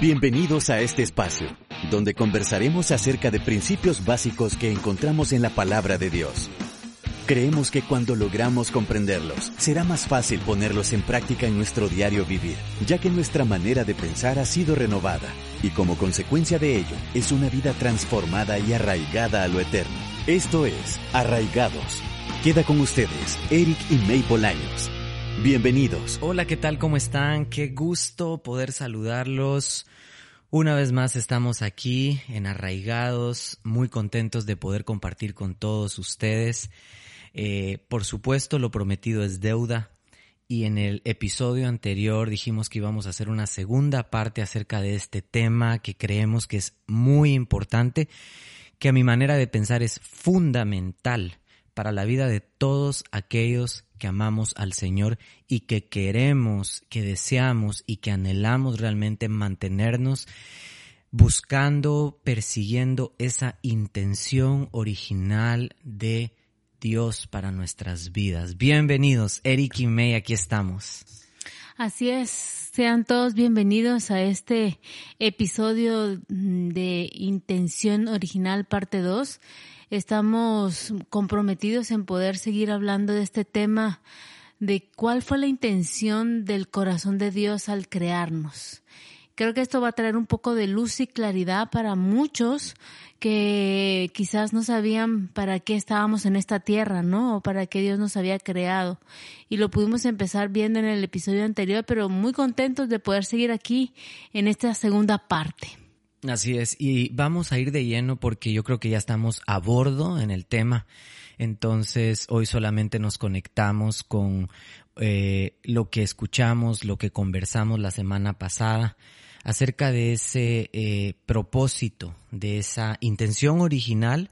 Bienvenidos a este espacio, donde conversaremos acerca de principios básicos que encontramos en la palabra de Dios. Creemos que cuando logramos comprenderlos, será más fácil ponerlos en práctica en nuestro diario vivir, ya que nuestra manera de pensar ha sido renovada, y como consecuencia de ello, es una vida transformada y arraigada a lo eterno. Esto es, Arraigados. Queda con ustedes, Eric y May Bolaños. Bienvenidos. Hola, ¿qué tal? ¿Cómo están? Qué gusto poder saludarlos. Una vez más estamos aquí en Arraigados, muy contentos de poder compartir con todos ustedes. Eh, por supuesto, lo prometido es deuda. Y en el episodio anterior dijimos que íbamos a hacer una segunda parte acerca de este tema que creemos que es muy importante, que a mi manera de pensar es fundamental para la vida de todos aquellos que amamos al Señor y que queremos, que deseamos y que anhelamos realmente mantenernos buscando, persiguiendo esa intención original de Dios para nuestras vidas. Bienvenidos, Eric y May, aquí estamos. Así es, sean todos bienvenidos a este episodio de Intención Original parte 2 estamos comprometidos en poder seguir hablando de este tema de cuál fue la intención del corazón de Dios al crearnos. Creo que esto va a traer un poco de luz y claridad para muchos que quizás no sabían para qué estábamos en esta tierra, ¿no? O para qué Dios nos había creado. Y lo pudimos empezar viendo en el episodio anterior, pero muy contentos de poder seguir aquí en esta segunda parte. Así es, y vamos a ir de lleno porque yo creo que ya estamos a bordo en el tema. Entonces, hoy solamente nos conectamos con eh, lo que escuchamos, lo que conversamos la semana pasada acerca de ese eh, propósito, de esa intención original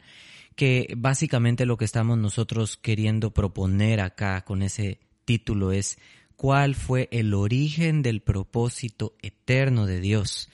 que básicamente lo que estamos nosotros queriendo proponer acá con ese título es cuál fue el origen del propósito eterno de Dios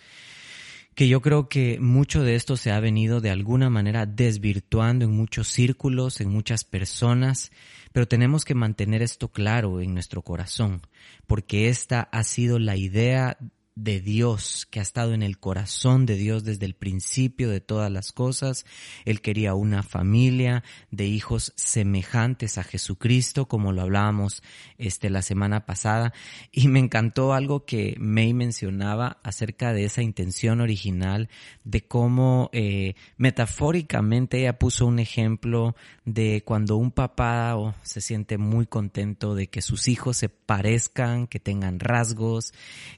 que yo creo que mucho de esto se ha venido de alguna manera desvirtuando en muchos círculos, en muchas personas, pero tenemos que mantener esto claro en nuestro corazón, porque esta ha sido la idea de Dios, que ha estado en el corazón de Dios desde el principio de todas las cosas. Él quería una familia de hijos semejantes a Jesucristo, como lo hablábamos este, la semana pasada. Y me encantó algo que May mencionaba acerca de esa intención original, de cómo eh, metafóricamente ella puso un ejemplo de cuando un papá se siente muy contento de que sus hijos se parezcan, que tengan rasgos,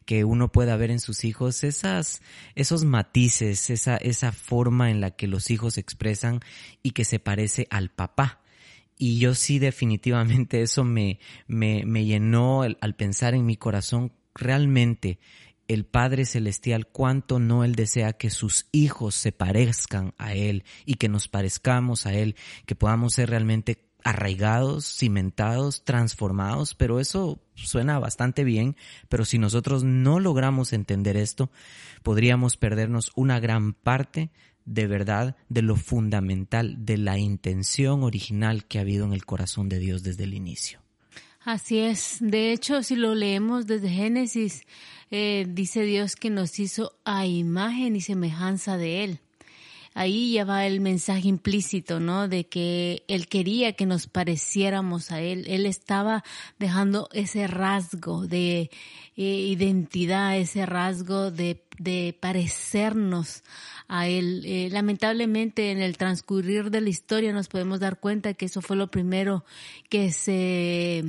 que uno pueda ver en sus hijos esas, esos matices, esa, esa forma en la que los hijos expresan y que se parece al papá. Y yo sí definitivamente eso me, me, me llenó al pensar en mi corazón realmente el Padre Celestial cuánto no Él desea que sus hijos se parezcan a Él y que nos parezcamos a Él, que podamos ser realmente arraigados, cimentados, transformados, pero eso suena bastante bien, pero si nosotros no logramos entender esto, podríamos perdernos una gran parte de verdad de lo fundamental, de la intención original que ha habido en el corazón de Dios desde el inicio. Así es. De hecho, si lo leemos desde Génesis, eh, dice Dios que nos hizo a imagen y semejanza de Él ahí ya va el mensaje implícito, ¿no? De que él quería que nos pareciéramos a él. Él estaba dejando ese rasgo de eh, identidad, ese rasgo de, de parecernos a él. Eh, lamentablemente en el transcurrir de la historia nos podemos dar cuenta que eso fue lo primero que se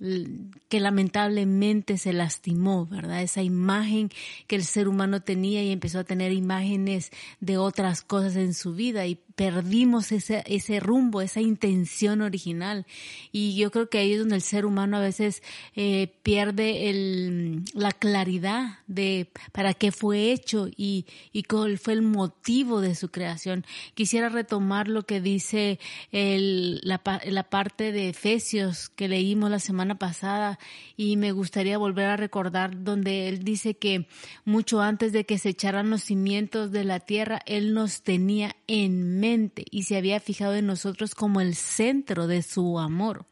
que lamentablemente se lastimó, ¿verdad? Esa imagen que el ser humano tenía y empezó a tener imágenes de otras cosas en su vida y perdimos ese, ese rumbo, esa intención original. Y yo creo que ahí es donde el ser humano a veces eh, pierde la claridad de para qué fue hecho y, y cuál fue el motivo de su creación. Quisiera retomar lo que dice la parte de Efesios que leímos la semana pasada y me gustaría volver a recordar donde él dice que mucho antes de que se echaran los cimientos de la tierra, él nos tenía en mente y se había fijado en nosotros como el centro de su amor.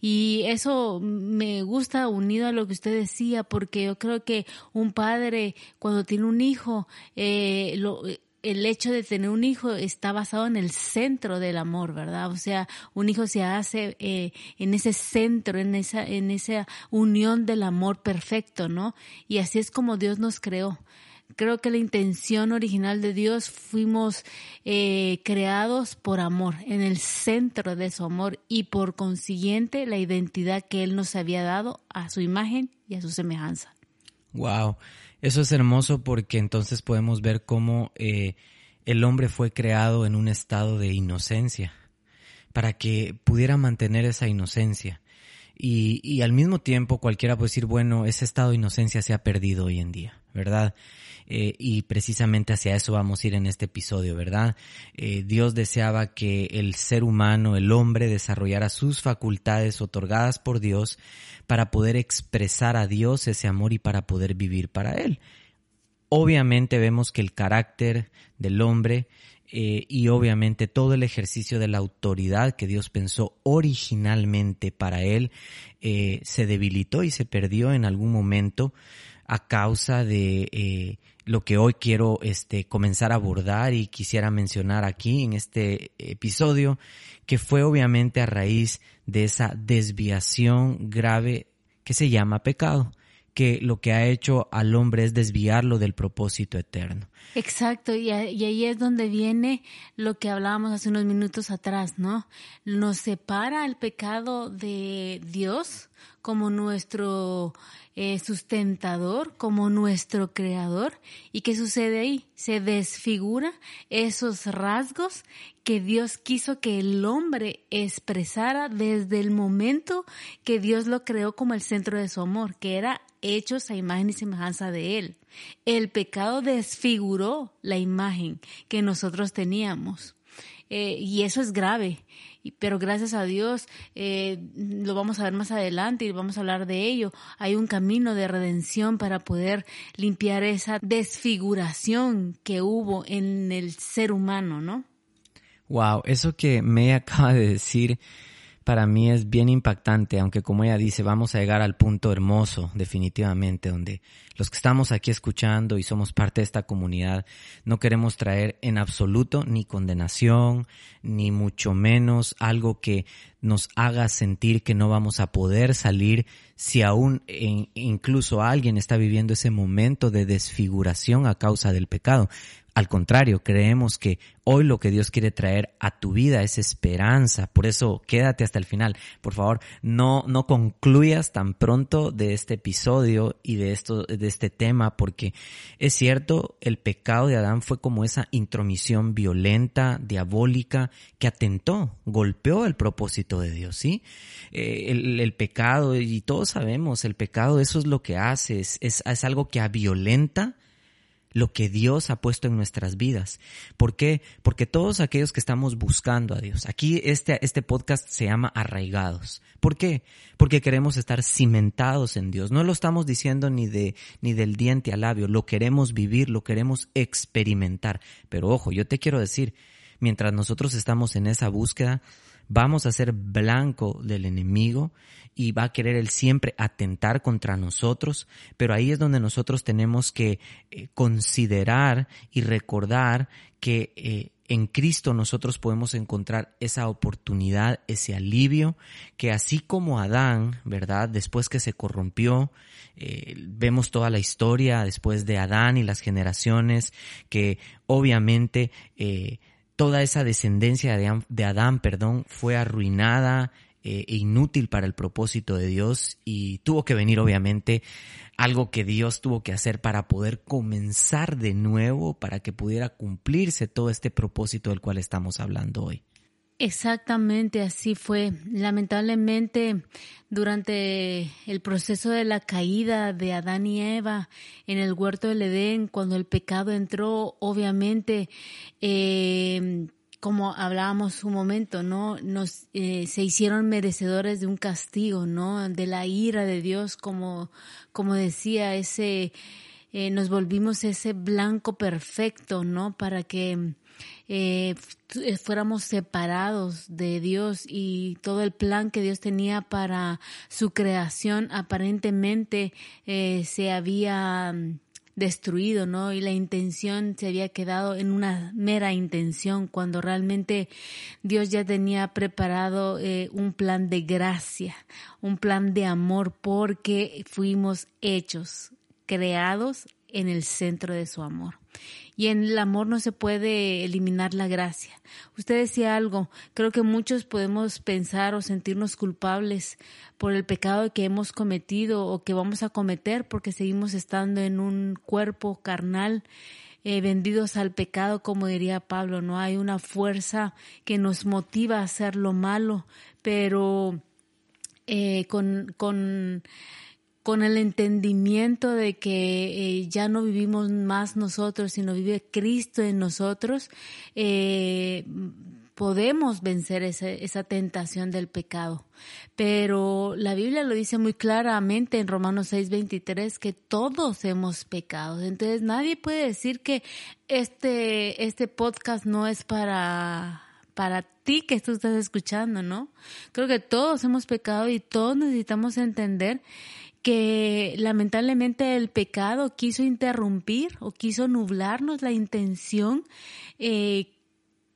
Y eso me gusta unido a lo que usted decía, porque yo creo que un padre cuando tiene un hijo, eh, lo, el hecho de tener un hijo está basado en el centro del amor, ¿verdad? O sea, un hijo se hace eh, en ese centro, en esa, en esa unión del amor perfecto, ¿no? Y así es como Dios nos creó. Creo que la intención original de Dios fuimos eh, creados por amor, en el centro de su amor y por consiguiente la identidad que Él nos había dado a su imagen y a su semejanza. Wow. Eso es hermoso porque entonces podemos ver cómo eh, el hombre fue creado en un estado de inocencia, para que pudiera mantener esa inocencia. Y, al mismo tiempo cualquiera puede decir, bueno, ese estado de inocencia se ha perdido hoy en día, ¿verdad? Eh, y precisamente hacia eso vamos a ir en este episodio, ¿verdad? Eh, Dios deseaba que el ser humano, el hombre, desarrollara sus facultades otorgadas por Dios para poder expresar a Dios ese amor y para poder vivir para Él. Obviamente vemos que el carácter del hombre eh, y obviamente todo el ejercicio de la autoridad que Dios pensó originalmente para él se debilitó y se perdió en algún momento a causa de lo que hoy quiero este, comenzar a abordar y quisiera mencionar aquí en este episodio, que fue obviamente a raíz de esa desviación grave que se llama pecado que lo que ha hecho al hombre es desviarlo del propósito eterno. Exacto, y, ahí es donde viene lo que hablábamos hace unos minutos atrás, ¿no? Nos separa el pecado de Dios como nuestro eh, sustentador, como nuestro creador. ¿Y qué sucede ahí? Se desfigura esos rasgos que Dios quiso que el hombre expresara desde el momento que Dios lo creó como el centro de su amor, que era hechos a imagen y semejanza de Él. El pecado desfiguró la imagen que nosotros teníamos. Eh, y eso es grave pero gracias a Dios eh, lo vamos a ver más adelante y vamos a hablar de ello. Hay un camino de redención para poder limpiar esa desfiguración que hubo en el ser humano, ¿no? Wow, eso que me acaba de decir para mí es bien impactante, aunque como ella dice, vamos a llegar al punto hermoso, definitivamente, donde los que estamos aquí escuchando y somos parte de esta comunidad, no queremos traer en absoluto ni condenación, ni mucho menos algo que nos haga sentir que no vamos a poder salir si aún incluso alguien está viviendo ese momento de desfiguración a causa del pecado. Al contrario, creemos que hoy lo que Dios quiere traer a tu vida es esperanza. Por eso quédate hasta el final. Por favor, no, no concluyas tan pronto de este episodio y de esto, de este tema, porque es cierto, el pecado de Adán fue como esa intromisión violenta, diabólica, que atentó, golpeó el propósito de Dios, ¿sí? Eh, el, pecado, y todos sabemos, el pecado, eso es lo que hace, es, es, es algo que violenta lo que Dios ha puesto en nuestras vidas. ¿Por qué? Porque todos aquellos que estamos buscando a Dios, aquí este, este podcast se llama arraigados. ¿Por qué? Porque queremos estar cimentados en Dios. No lo estamos diciendo ni de, ni del diente al labio, lo queremos vivir, lo queremos experimentar. Pero ojo, yo te quiero decir, mientras nosotros estamos en esa búsqueda, vamos a ser blanco del enemigo y va a querer él siempre atentar contra nosotros, pero ahí es donde nosotros tenemos que eh, considerar y recordar que eh, en Cristo nosotros podemos encontrar esa oportunidad, ese alivio, que así como Adán, ¿verdad? Después que se corrompió, eh, vemos toda la historia después de Adán y las generaciones, que obviamente toda esa descendencia de, Adán, perdón, fue arruinada eh, e inútil para el propósito de Dios y tuvo que venir obviamente algo que Dios tuvo que hacer para poder comenzar de nuevo, para que pudiera cumplirse todo este propósito del cual estamos hablando hoy. Exactamente así fue. Lamentablemente, durante el proceso de la caída de Adán y Eva en el huerto del Edén, cuando el pecado entró, obviamente, eh, como hablábamos un momento, ¿no? Nos, eh, se hicieron merecedores de un castigo, ¿no? De la ira de Dios, como, como decía ese, eh, nos volvimos ese blanco perfecto, ¿no? Para que eh, fuéramos separados de Dios y todo el plan que Dios tenía para su creación aparentemente eh, se había mm, destruido, ¿no? Y la intención se había quedado en una mera intención cuando realmente Dios ya tenía preparado eh, un plan de gracia, un plan de amor porque fuimos hechos, creados en el centro de su amor y en el amor no se puede eliminar la gracia. Usted decía algo, creo que muchos podemos pensar o sentirnos culpables por el pecado que hemos cometido o que vamos a cometer porque seguimos estando en un cuerpo carnal. Eh, vendidos al pecado, como diría Pablo, no hay una fuerza que nos motiva a hacer lo malo, pero eh, con, con con el entendimiento de que eh, ya no vivimos más nosotros, sino vive Cristo en nosotros, eh, podemos vencer esa tentación del pecado. Pero la Biblia lo dice muy claramente en Romanos 6:23 que todos hemos pecado. Entonces nadie puede decir que este, este podcast no es para para ti que tú estás escuchando, ¿no? Creo que todos hemos pecado y todos necesitamos entender que lamentablemente el pecado quiso interrumpir o quiso nublarnos la intención eh,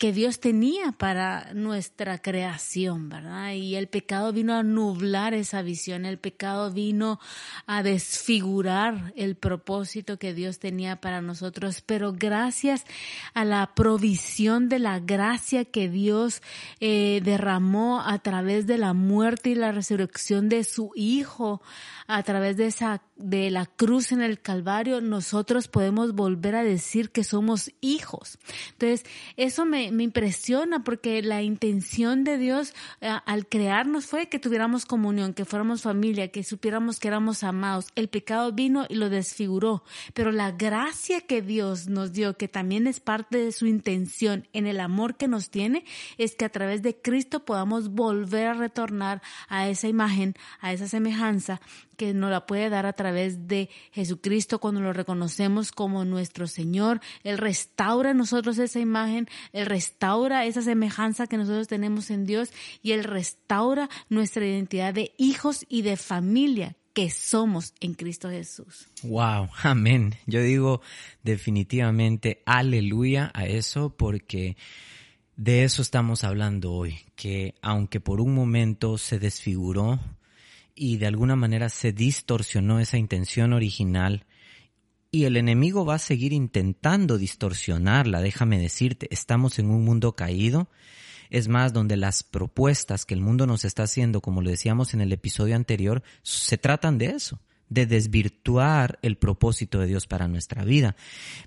que Dios tenía para nuestra creación, ¿verdad? Y el pecado vino a nublar esa visión, el pecado vino a desfigurar el propósito que Dios tenía para nosotros, pero gracias a la provisión de la gracia que Dios eh, derramó a través de la muerte y la resurrección de su Hijo, a través de esa de la cruz en el Calvario, nosotros podemos volver a decir que somos hijos. Entonces, eso me, me impresiona porque la intención de Dios eh, al crearnos fue que tuviéramos comunión, que fuéramos familia, que supiéramos que éramos amados. El pecado vino y lo desfiguró, pero la gracia que Dios nos dio, que también es parte de su intención en el amor que nos tiene, es que a través de Cristo podamos volver a retornar a esa imagen, a esa semejanza que nos la puede dar a través de Jesucristo cuando lo reconocemos como nuestro Señor. Él restaura nosotros esa imagen, Él restaura esa semejanza que nosotros tenemos en Dios y Él restaura nuestra identidad de hijos y de familia que somos en Cristo Jesús. Wow, amén. Yo digo definitivamente aleluya a eso porque de eso estamos hablando hoy, que aunque por un momento se desfiguró y de alguna manera se distorsionó esa intención original y el enemigo va a seguir intentando distorsionarla, déjame decirte, estamos en un mundo caído, es más, donde las propuestas que el mundo nos está haciendo, como lo decíamos en el episodio anterior, se tratan de eso, de desvirtuar el propósito de Dios para nuestra vida.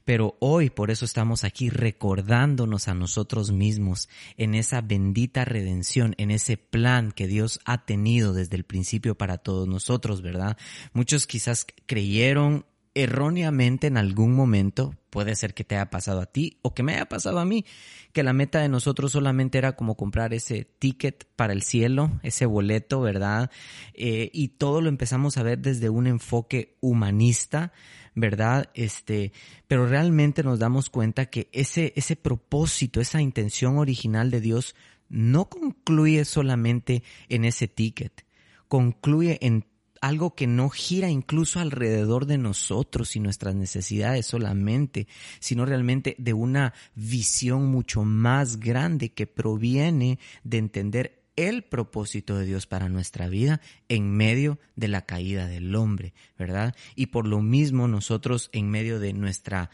Pero hoy por eso estamos aquí recordándonos a nosotros mismos en esa bendita redención, en ese plan que Dios ha tenido desde el principio para todos nosotros, ¿verdad? Muchos quizás creyeron erróneamente en algún momento, puede ser que te haya pasado a ti o que me haya pasado a mí, que la meta de nosotros solamente era como comprar ese ticket para el cielo, ese boleto, ¿verdad? Eh, y todo lo empezamos a ver desde un enfoque humanista, ¿verdad? Este, pero realmente nos damos cuenta que ese, ese propósito, esa intención original de Dios no concluye solamente en ese ticket, concluye en algo que no gira incluso alrededor de nosotros y nuestras necesidades solamente, sino realmente de una visión mucho más grande que proviene de entender el propósito de Dios para nuestra vida en medio de la caída del hombre, ¿verdad? Y por lo mismo nosotros en medio de nuestra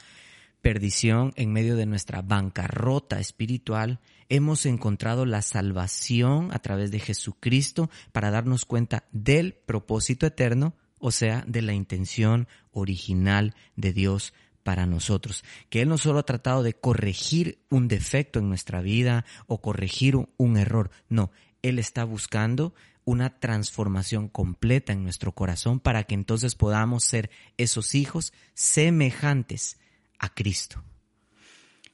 perdición, en medio de nuestra bancarrota espiritual, hemos encontrado la salvación a través de Jesucristo para darnos cuenta del propósito eterno, o sea, de la intención original de Dios para nosotros, que Él no solo ha tratado de corregir un defecto en nuestra vida o corregir un error, no, Él está buscando una transformación completa en nuestro corazón para que entonces podamos ser esos hijos semejantes a Cristo.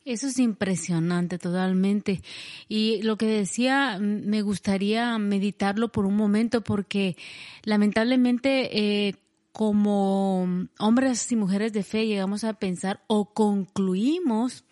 Eso es impresionante totalmente. Y lo que decía, me gustaría meditarlo por un momento porque lamentablemente eh, como hombres y mujeres de fe llegamos a pensar o concluimos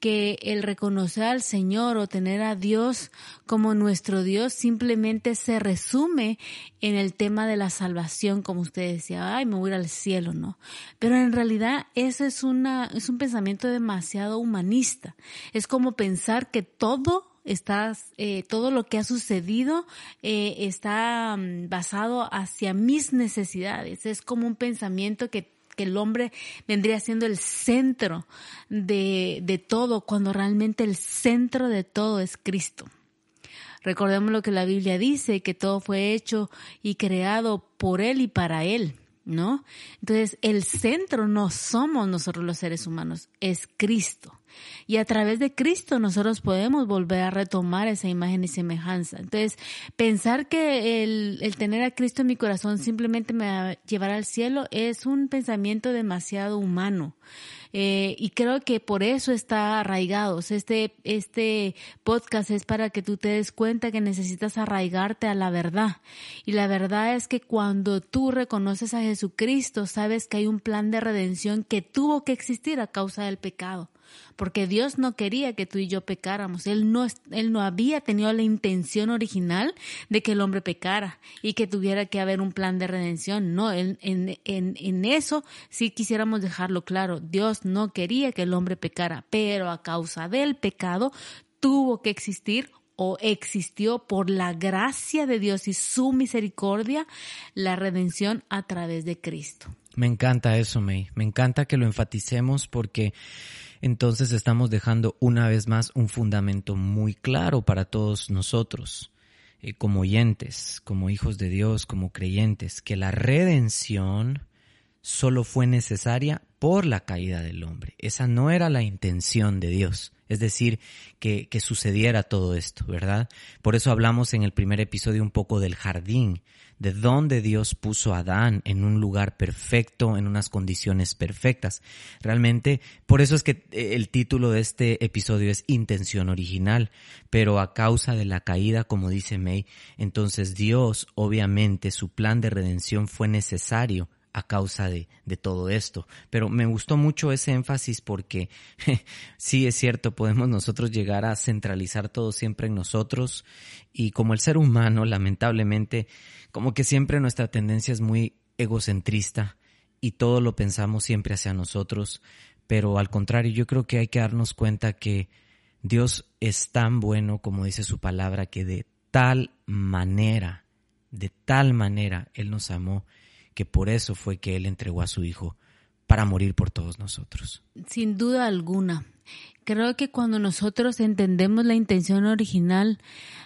que el reconocer al Señor o tener a Dios como nuestro Dios simplemente se resume en el tema de la salvación, como usted decía, ay, me voy al cielo, ¿no? Pero en realidad eso es una, es un pensamiento demasiado humanista. Es como pensar que todo estás, eh, todo lo que ha sucedido eh, está mm, basado hacia mis necesidades. Es como un pensamiento que, que el hombre vendría siendo el centro de, de todo, cuando realmente el centro de todo es Cristo. Recordemos lo que la Biblia dice, que todo fue hecho y creado por Él y para Él. ¿No? Entonces, el centro no somos nosotros los seres humanos, es Cristo. Y a través de Cristo nosotros podemos volver a retomar esa imagen y semejanza. Entonces, pensar que el, el tener a Cristo en mi corazón simplemente me va a llevar al cielo es un pensamiento demasiado humano. Eh, y creo que por eso está arraigados. Este, este podcast es para que tú te des cuenta que necesitas arraigarte a la verdad. Y la verdad es que cuando tú reconoces a Jesucristo, sabes que hay un plan de redención que tuvo que existir a causa del pecado porque Dios no quería que tú y yo pecáramos. Él no, él no había tenido la intención original de que el hombre pecara y que tuviera que haber un plan de redención. No, en, en, en eso sí quisiéramos dejarlo claro. Dios no quería que el hombre pecara, pero a causa del pecado tuvo que existir o existió por la gracia de Dios y su misericordia la redención a través de Cristo. Me encanta eso, May. Me encanta que lo enfaticemos porque entonces estamos dejando una vez más un fundamento muy claro para todos nosotros, eh, como oyentes, como hijos de Dios, como creyentes, que la redención solo fue necesaria por la caída del hombre. Esa no era la intención de Dios. Es decir, que, que, sucediera todo esto, ¿verdad? Por eso hablamos en el primer episodio un poco del jardín, de dónde Dios puso a Adán en un lugar perfecto, en unas condiciones perfectas. Realmente, por eso es que eh, el título de este episodio es Intención Original, pero a causa de la caída, como dice May, entonces Dios, obviamente, su plan de redención fue necesario a causa de, de, todo esto. Pero me gustó mucho ese énfasis porque sí es cierto, podemos nosotros llegar a centralizar todo siempre en nosotros y como el ser humano, lamentablemente, como que siempre nuestra tendencia es muy egocentrista y todo lo pensamos siempre hacia nosotros, pero al contrario, yo creo que hay que darnos cuenta que Dios es tan bueno, como dice su palabra, que de tal manera, de tal manera Él nos amó, que por eso fue que Él entregó a su Hijo para morir por todos nosotros. Sin duda alguna. Creo que cuando nosotros entendemos la intención original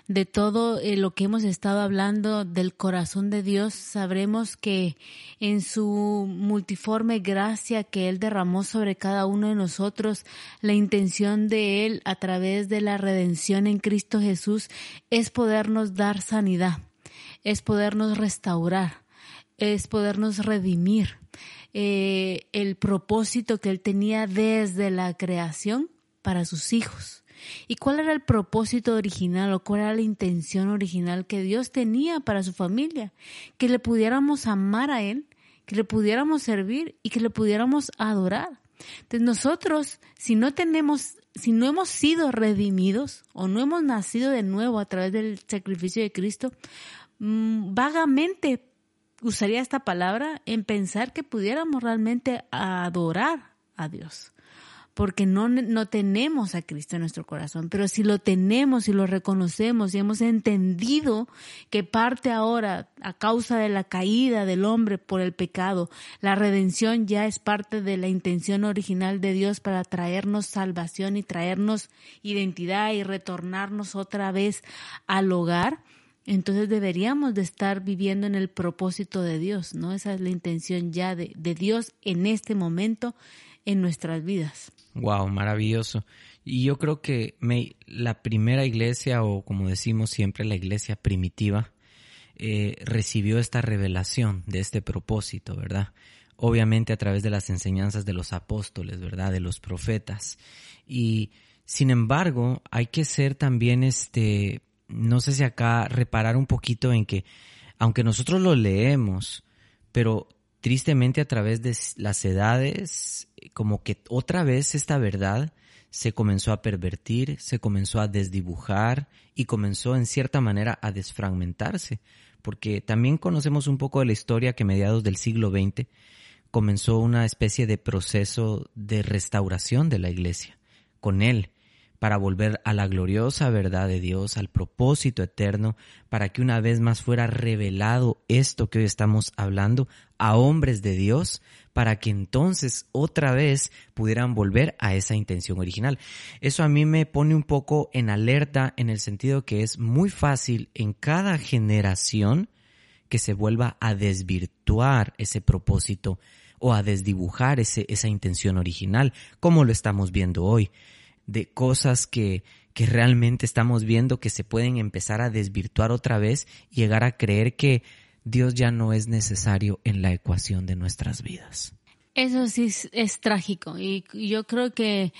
de todo eh, lo que hemos estado hablando del corazón de Dios, sabremos que en su multiforme gracia que Él derramó sobre cada uno de nosotros, la intención de Él a través de la redención en Cristo Jesús es podernos dar sanidad, es podernos restaurar, es podernos redimir. Eh, el propósito que Él tenía desde la creación para sus hijos. ¿Y cuál era el propósito original o cuál era la intención original que Dios tenía para su familia? Que le pudiéramos amar a Él, que le pudiéramos servir y que le pudiéramos adorar. Entonces nosotros, si no tenemos, si no hemos sido redimidos o no hemos nacido de nuevo a través del sacrificio de Cristo, mm, vagamente usaría esta palabra en pensar que pudiéramos realmente adorar a Dios. Porque no, no tenemos a Cristo en nuestro corazón, pero si lo tenemos y lo reconocemos y hemos entendido que parte ahora a causa de la caída del hombre por el pecado, la redención ya es parte de la intención original de Dios para traernos salvación y traernos identidad y retornarnos otra vez al hogar, entonces deberíamos de estar viviendo en el propósito de Dios, ¿no? Esa es la intención ya de, de Dios en este momento en nuestras vidas. Wow, maravilloso. Y yo creo que la primera iglesia, o como decimos siempre, la iglesia primitiva, eh, recibió esta revelación de este propósito, ¿verdad? Obviamente a través de las enseñanzas de los apóstoles, ¿verdad? De los profetas. Y sin embargo, hay que ser también este, no sé si acá reparar un poquito en que, aunque nosotros lo leemos, pero tristemente a través de las edades, como que otra vez esta verdad se comenzó a pervertir, se comenzó a desdibujar y comenzó en cierta manera a desfragmentarse, porque también conocemos un poco de la historia que mediados del siglo XX comenzó una especie de proceso de restauración de la iglesia, con él, para volver a la gloriosa verdad de Dios, al propósito eterno, para que una vez más fuera revelado esto que hoy estamos hablando a hombres de Dios, para que entonces otra vez pudieran volver a esa intención original. Eso a mí me pone un poco en alerta en el sentido que es muy fácil en cada generación que se vuelva a desvirtuar ese propósito o a desdibujar ese, esa intención original, como lo estamos viendo hoy de cosas que, que realmente estamos viendo que se pueden empezar a desvirtuar otra vez y llegar a creer que Dios ya no es necesario en la ecuación de nuestras vidas. Eso sí es, trágico y yo creo que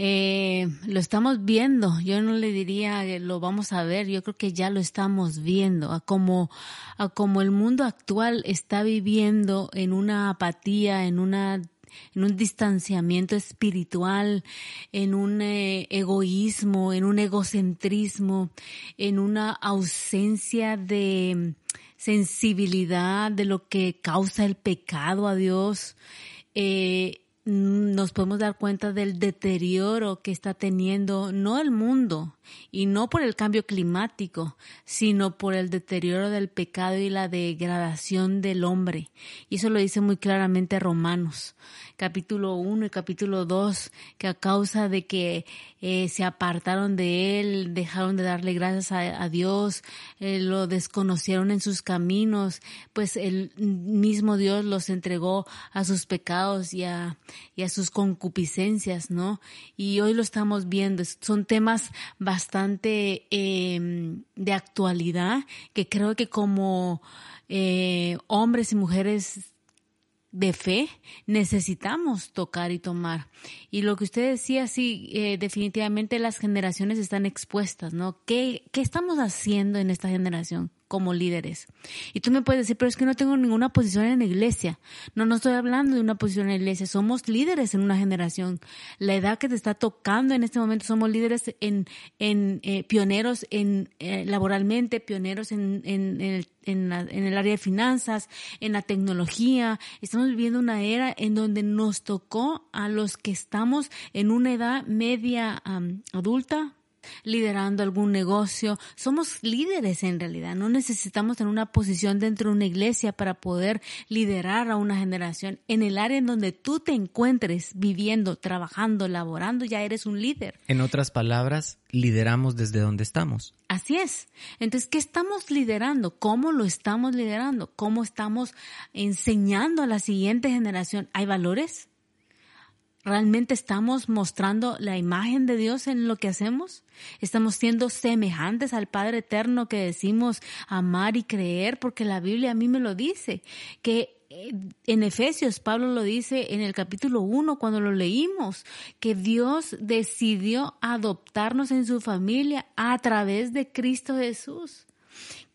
eh, lo estamos viendo. Yo no le diría que lo vamos a ver, yo creo que ya lo estamos viendo. A como, a como el mundo actual está viviendo en una apatía, en una en un distanciamiento espiritual, en un eh, egoísmo, en un egocentrismo, en una ausencia de sensibilidad de lo que causa el pecado a Dios. Eh, nos podemos dar cuenta del deterioro que está teniendo no el mundo y no por el cambio climático, sino por el deterioro del pecado y la degradación del hombre. Y eso lo dice muy claramente Romanos capítulo 1 y capítulo 2, que a causa de que eh, se apartaron de él, dejaron de darle gracias a, Dios, eh, lo desconocieron en sus caminos, pues el mismo Dios los entregó a sus pecados y a, y a sus concupiscencias, ¿no? Y hoy lo estamos viendo, son temas bastante em, de actualidad que creo que como eh, hombres y mujeres de fe necesitamos tocar y tomar. Y lo que usted decía, sí, eh, definitivamente las generaciones están expuestas, ¿no? ¿Qué, ¿Qué estamos haciendo en esta generación? Como líderes. Y tú me puedes decir, pero es que no tengo ninguna posición en la iglesia. No, no estoy hablando de una posición en la iglesia. Somos líderes en una generación. La edad que te está tocando en este momento, somos líderes en, en eh, pioneros en eh, laboralmente, pioneros en, en, en, el, en, el área de finanzas, en la tecnología. Estamos viviendo una era en donde nos tocó a los que estamos en una edad media adulta, liderando algún negocio. Somos líderes en realidad. No necesitamos tener una posición dentro de una iglesia para poder liderar a una generación. En el área en donde tú te encuentres viviendo, trabajando, laborando, ya eres un líder. En otras palabras, lideramos desde donde estamos. Así es. Entonces, ¿qué estamos liderando? ¿Cómo lo estamos liderando? ¿Cómo estamos enseñando a la siguiente generación? ¿Hay valores? ¿Realmente estamos mostrando la imagen de Dios en lo que hacemos? ¿Estamos siendo semejantes al Padre Eterno que decimos amar y creer? Porque la Biblia a mí me lo dice, que eh, en Efesios, Pablo lo dice en el capítulo 1 cuando lo leímos, que Dios decidió adoptarnos en su familia a través de Cristo Jesús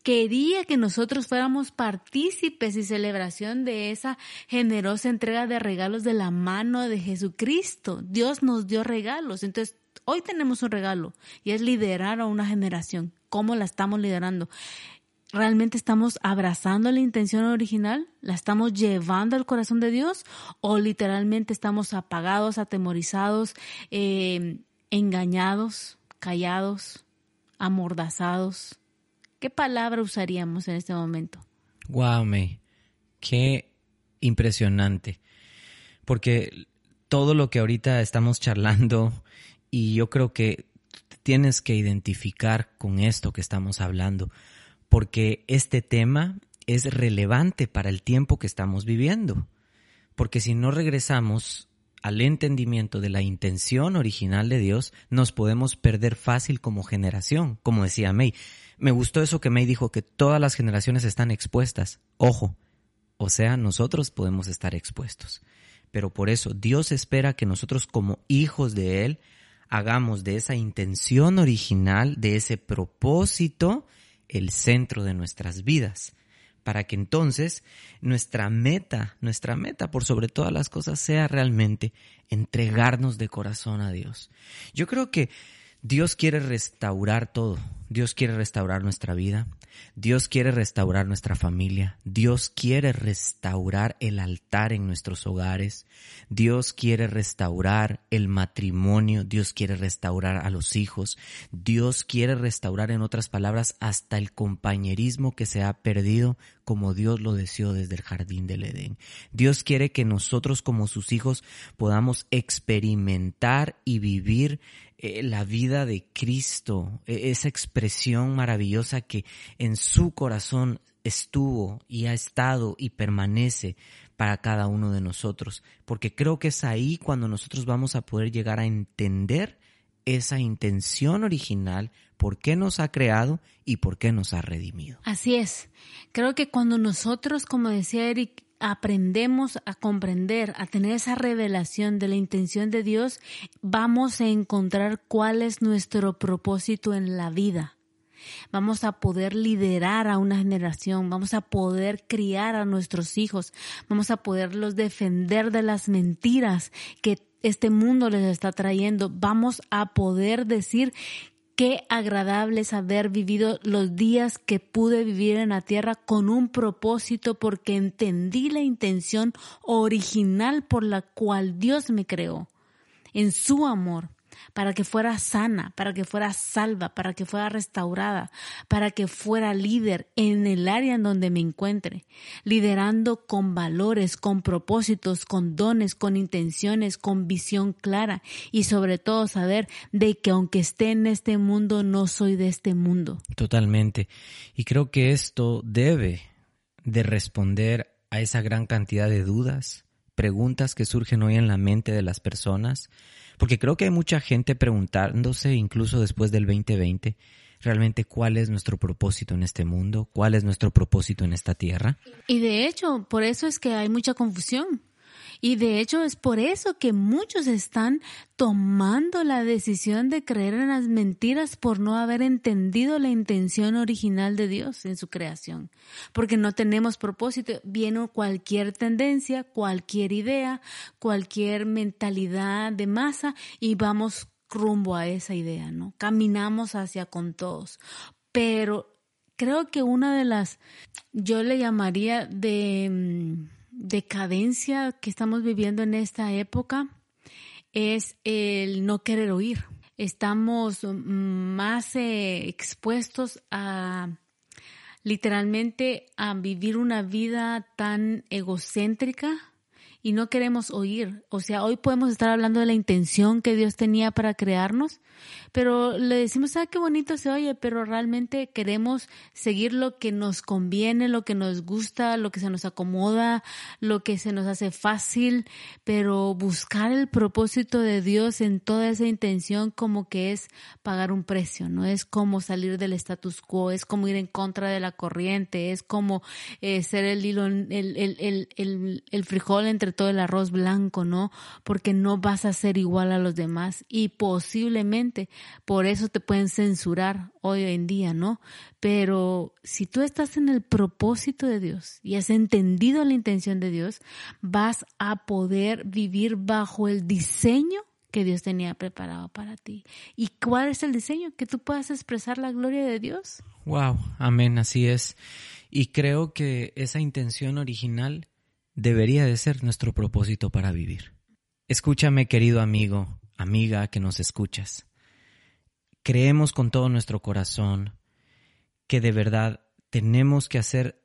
quería que nosotros fuéramos partícipes y celebración de esa generosa entrega de regalos de la mano de Jesucristo. Dios nos dio regalos. Entonces, hoy tenemos un regalo y es liderar a una generación. ¿Cómo la estamos liderando? ¿Realmente estamos abrazando la intención original? ¿La estamos llevando al corazón de Dios? ¿O literalmente estamos apagados, atemorizados, eh, engañados, callados, amordazados? ¿Qué palabra usaríamos en este momento? Wow, May. Qué impresionante. Porque todo lo que ahorita estamos charlando, y yo creo que tienes que identificar con esto que estamos hablando, porque este tema es relevante para el tiempo que estamos viviendo. Porque si no regresamos al entendimiento de la intención original de Dios, nos podemos perder fácil como generación, como decía May. Me gustó eso que May dijo, que todas las generaciones están expuestas. Ojo, o sea, nosotros podemos estar expuestos. Pero por eso Dios espera que nosotros como hijos de Él hagamos de esa intención original, de ese propósito, el centro de nuestras vidas, para que entonces nuestra meta, nuestra meta por sobre todas las cosas sea realmente entregarnos de corazón a Dios. Yo creo que Dios quiere restaurar todo. Dios quiere restaurar nuestra vida. Dios quiere restaurar nuestra familia. Dios quiere restaurar el altar en nuestros hogares. Dios quiere restaurar el matrimonio. Dios quiere restaurar a los hijos. Dios quiere restaurar, en otras palabras, hasta el compañerismo que se ha perdido como Dios lo deseó desde el jardín del Edén. Dios quiere que nosotros como sus hijos podamos experimentar y vivir eh, la vida de Cristo, e, esa expresión maravillosa que en su corazón estuvo y ha estado y permanece para cada uno de nosotros, porque creo que es ahí cuando nosotros vamos a poder llegar a entender esa intención original, por qué nos ha creado y por qué nos ha redimido. Así es. Creo que cuando nosotros, como decía Eric, aprendemos a comprender, a tener esa revelación de la intención de Dios, vamos a encontrar cuál es nuestro propósito en la vida. Vamos a poder liderar a una generación, vamos a poder criar a nuestros hijos, vamos a poderlos defender de las mentiras que este mundo les está trayendo, vamos a poder decir Qué agradable es haber vivido los días que pude vivir en la tierra con un propósito porque entendí la intención original por la cual Dios me creó, en su amor para que fuera sana, para que fuera salva, para que fuera restaurada, para que fuera líder en el área en donde me encuentre, liderando con valores, con propósitos, con dones, con intenciones, con visión clara y sobre todo saber de que aunque esté en este mundo, no soy de este mundo. Totalmente. Y creo que esto debe de responder a esa gran cantidad de dudas, preguntas que surgen hoy en la mente de las personas porque creo que hay mucha gente preguntándose, incluso después del 2020, realmente cuál es nuestro propósito en este mundo, cuál es nuestro propósito en esta tierra. Y de hecho, por eso es que hay mucha confusión. Y de hecho es por eso que muchos están tomando la decisión de creer en las mentiras por no haber entendido la intención original de Dios en su creación. Porque no tenemos propósito. Viene cualquier tendencia, cualquier idea, cualquier mentalidad de masa y vamos rumbo a esa idea, ¿no? Caminamos hacia con todos. Pero creo que una de las, yo le llamaría de mm, decadencia que estamos viviendo en esta época es el no querer oír. Estamos más eh, expuestos a literalmente a vivir una vida tan egocéntrica y no queremos oír. O sea, hoy podemos estar hablando de la intención que Dios tenía para crearnos, pero le decimos, ah, qué bonito se oye, pero realmente queremos seguir lo que nos conviene, lo que nos gusta, lo que se nos acomoda, lo que se nos hace fácil, pero buscar el propósito de Dios en toda esa intención como que es pagar un precio, no es como salir del status quo, es como ir en contra de la corriente, es como eh, ser el hilo, el, el, el, el frijol entre todo el arroz blanco, ¿no? Porque no vas a ser igual a los demás y posiblemente por eso te pueden censurar hoy en día, ¿no? Pero si tú estás en el propósito de Dios y has entendido la intención de Dios, vas a poder vivir bajo el diseño que Dios tenía preparado para ti. ¿Y cuál es el diseño? Que tú puedas expresar la gloria de Dios. Wow, amén, así es. Y creo que esa intención original debería de ser nuestro propósito para vivir. Escúchame, querido amigo, amiga que nos escuchas. Creemos con todo nuestro corazón que de verdad tenemos que hacer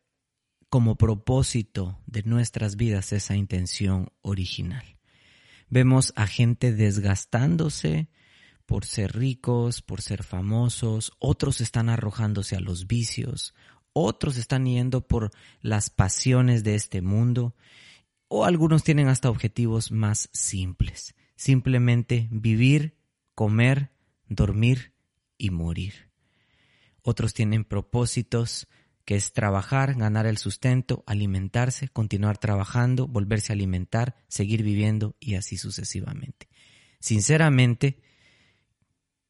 como propósito de nuestras vidas esa intención original. Vemos a gente desgastándose por ser ricos, por ser famosos, otros están arrojándose a los vicios, otros están yendo por las pasiones de este mundo, o algunos tienen hasta objetivos más simples, simplemente vivir, comer, dormir y morir. Otros tienen propósitos que es trabajar, ganar el sustento, alimentarse, continuar trabajando, volverse a alimentar, seguir viviendo y así sucesivamente. Sinceramente,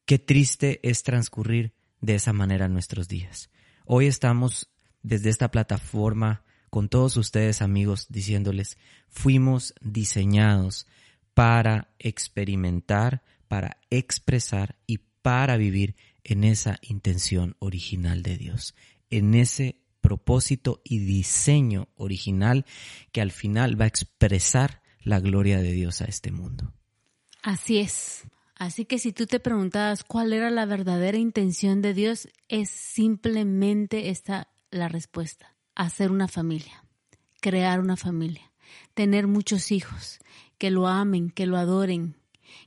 qué triste es transcurrir de esa manera nuestros días. Hoy estamos desde esta plataforma con todos ustedes amigos diciéndoles, fuimos diseñados para experimentar, para expresar y para vivir en esa intención original de Dios, en ese propósito y diseño original que al final va a expresar la gloria de Dios a este mundo. Así es. Así que si tú te preguntabas cuál era la verdadera intención de Dios, es simplemente esta la respuesta. Hacer una familia, crear una familia, tener muchos hijos, que lo amen, que lo adoren,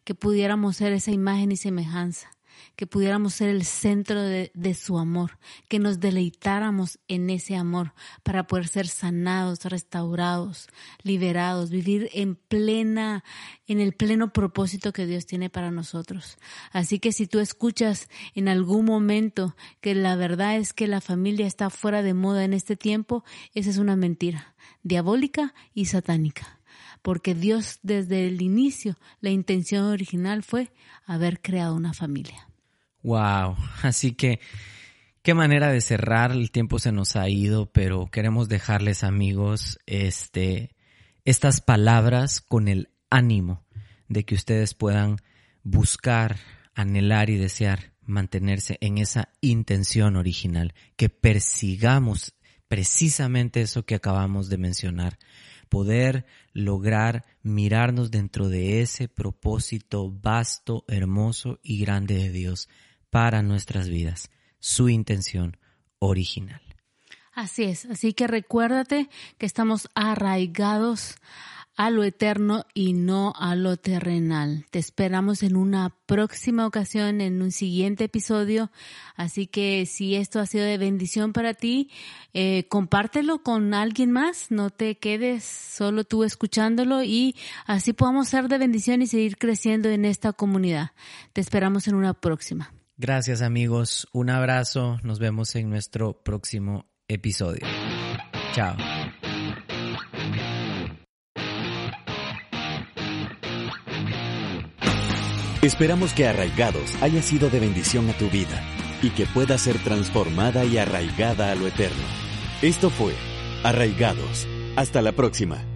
que pudiéramos ser esa imagen y semejanza, que pudiéramos ser el centro de, su amor, que nos deleitáramos en ese amor para poder ser sanados, restaurados, liberados, vivir en plena, en el pleno propósito que Dios tiene para nosotros. Así que si tú escuchas en algún momento que la verdad es que la familia está fuera de moda en este tiempo, esa es una mentira, diabólica y satánica porque Dios desde el inicio, la intención original fue haber creado una familia. Wow, así que qué manera de cerrar, el tiempo se nos ha ido, pero queremos dejarles amigos este estas palabras con el ánimo de que ustedes puedan buscar, anhelar y desear mantenerse en esa intención original, que persigamos precisamente eso que acabamos de mencionar, poder lograr mirarnos dentro de ese propósito vasto, hermoso y grande de Dios para nuestras vidas, su intención original. Así es, así que recuérdate que estamos arraigados a lo eterno y no a lo terrenal. Te esperamos en una próxima ocasión, en un siguiente episodio. Así que si esto ha sido de bendición para ti, eh, compártelo con alguien más. No te quedes solo tú escuchándolo y así podamos ser de bendición y seguir creciendo en esta comunidad. Te esperamos en una próxima. Gracias amigos, un abrazo, nos vemos en nuestro próximo episodio. Chao. Esperamos que Arraigados haya sido de bendición a tu vida y que pueda ser transformada y arraigada a lo eterno. Esto fue Arraigados. Hasta la próxima.